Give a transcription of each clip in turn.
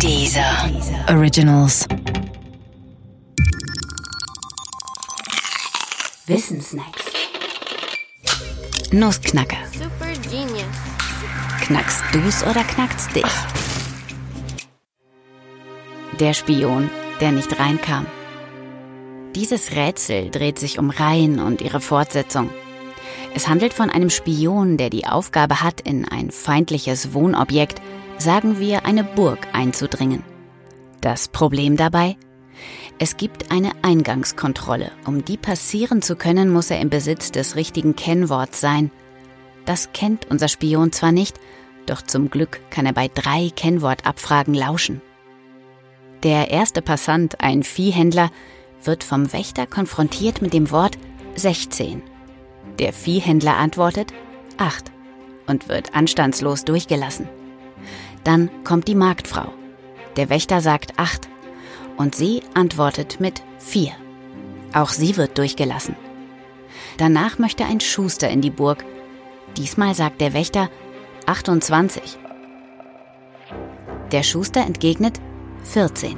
Dieser Originals. Wissensnacks. Nussknacker. Super genius. Knackst du's oder knackst dich? Der Spion, der nicht reinkam. Dieses Rätsel dreht sich um Reihen und ihre Fortsetzung. Es handelt von einem Spion, der die Aufgabe hat, in ein feindliches Wohnobjekt, sagen wir eine Burg, einzudringen. Das Problem dabei? Es gibt eine Eingangskontrolle. Um die passieren zu können, muss er im Besitz des richtigen Kennworts sein. Das kennt unser Spion zwar nicht, doch zum Glück kann er bei drei Kennwortabfragen lauschen. Der erste Passant, ein Viehhändler, wird vom Wächter konfrontiert mit dem Wort 16. Der Viehhändler antwortet 8 und wird anstandslos durchgelassen. Dann kommt die Marktfrau. Der Wächter sagt 8 und sie antwortet mit 4. Auch sie wird durchgelassen. Danach möchte ein Schuster in die Burg. Diesmal sagt der Wächter 28. Der Schuster entgegnet 14.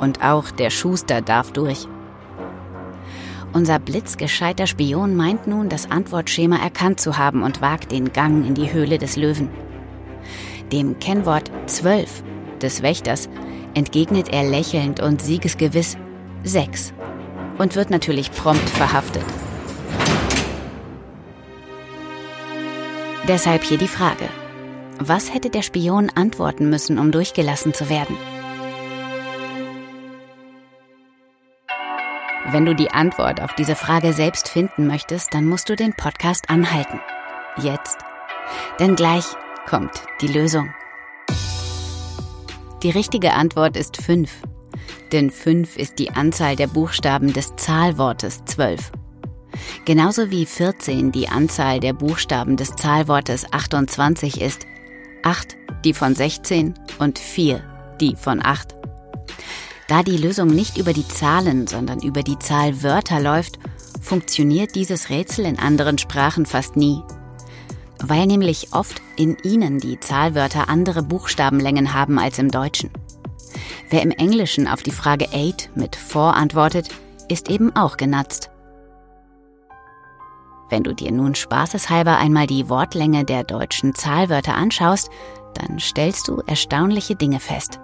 Und auch der Schuster darf durch. Unser blitzgescheiter Spion meint nun, das Antwortschema erkannt zu haben und wagt den Gang in die Höhle des Löwen. Dem Kennwort 12 des Wächters entgegnet er lächelnd und siegesgewiss 6 und wird natürlich prompt verhaftet. Deshalb hier die Frage. Was hätte der Spion antworten müssen, um durchgelassen zu werden? Wenn du die Antwort auf diese Frage selbst finden möchtest, dann musst du den Podcast anhalten. Jetzt. Denn gleich kommt die Lösung. Die richtige Antwort ist 5. Denn 5 ist die Anzahl der Buchstaben des Zahlwortes 12. Genauso wie 14 die Anzahl der Buchstaben des Zahlwortes 28 ist, 8 die von 16 und 4 die von 8. Da die Lösung nicht über die Zahlen, sondern über die Zahl Wörter läuft, funktioniert dieses Rätsel in anderen Sprachen fast nie. Weil nämlich oft in ihnen die Zahlwörter andere Buchstabenlängen haben als im Deutschen. Wer im Englischen auf die Frage 8 mit 4 antwortet, ist eben auch genatzt. Wenn du dir nun spaßeshalber einmal die Wortlänge der deutschen Zahlwörter anschaust, dann stellst du erstaunliche Dinge fest.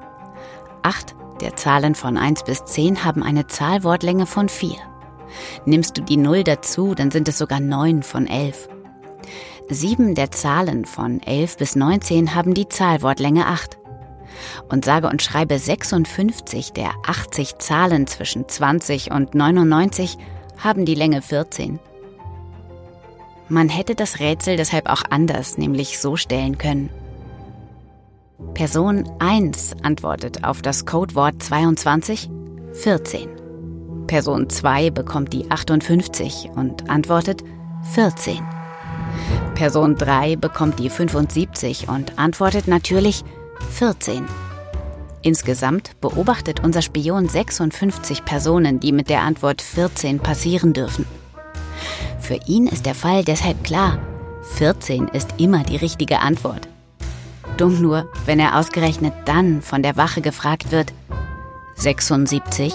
8 der Zahlen von 1 bis 10 haben eine Zahlwortlänge von 4. Nimmst du die 0 dazu, dann sind es sogar 9 von 11. Sieben der Zahlen von 11 bis 19 haben die Zahlwortlänge 8. Und sage und schreibe 56 der 80 Zahlen zwischen 20 und 99 haben die Länge 14. Man hätte das Rätsel deshalb auch anders, nämlich so stellen können. Person 1 antwortet auf das Codewort 22 14. Person 2 bekommt die 58 und antwortet 14. Person 3 bekommt die 75 und antwortet natürlich 14. Insgesamt beobachtet unser Spion 56 Personen, die mit der Antwort 14 passieren dürfen. Für ihn ist der Fall deshalb klar. 14 ist immer die richtige Antwort. Dumm nur, wenn er ausgerechnet dann von der Wache gefragt wird, 76?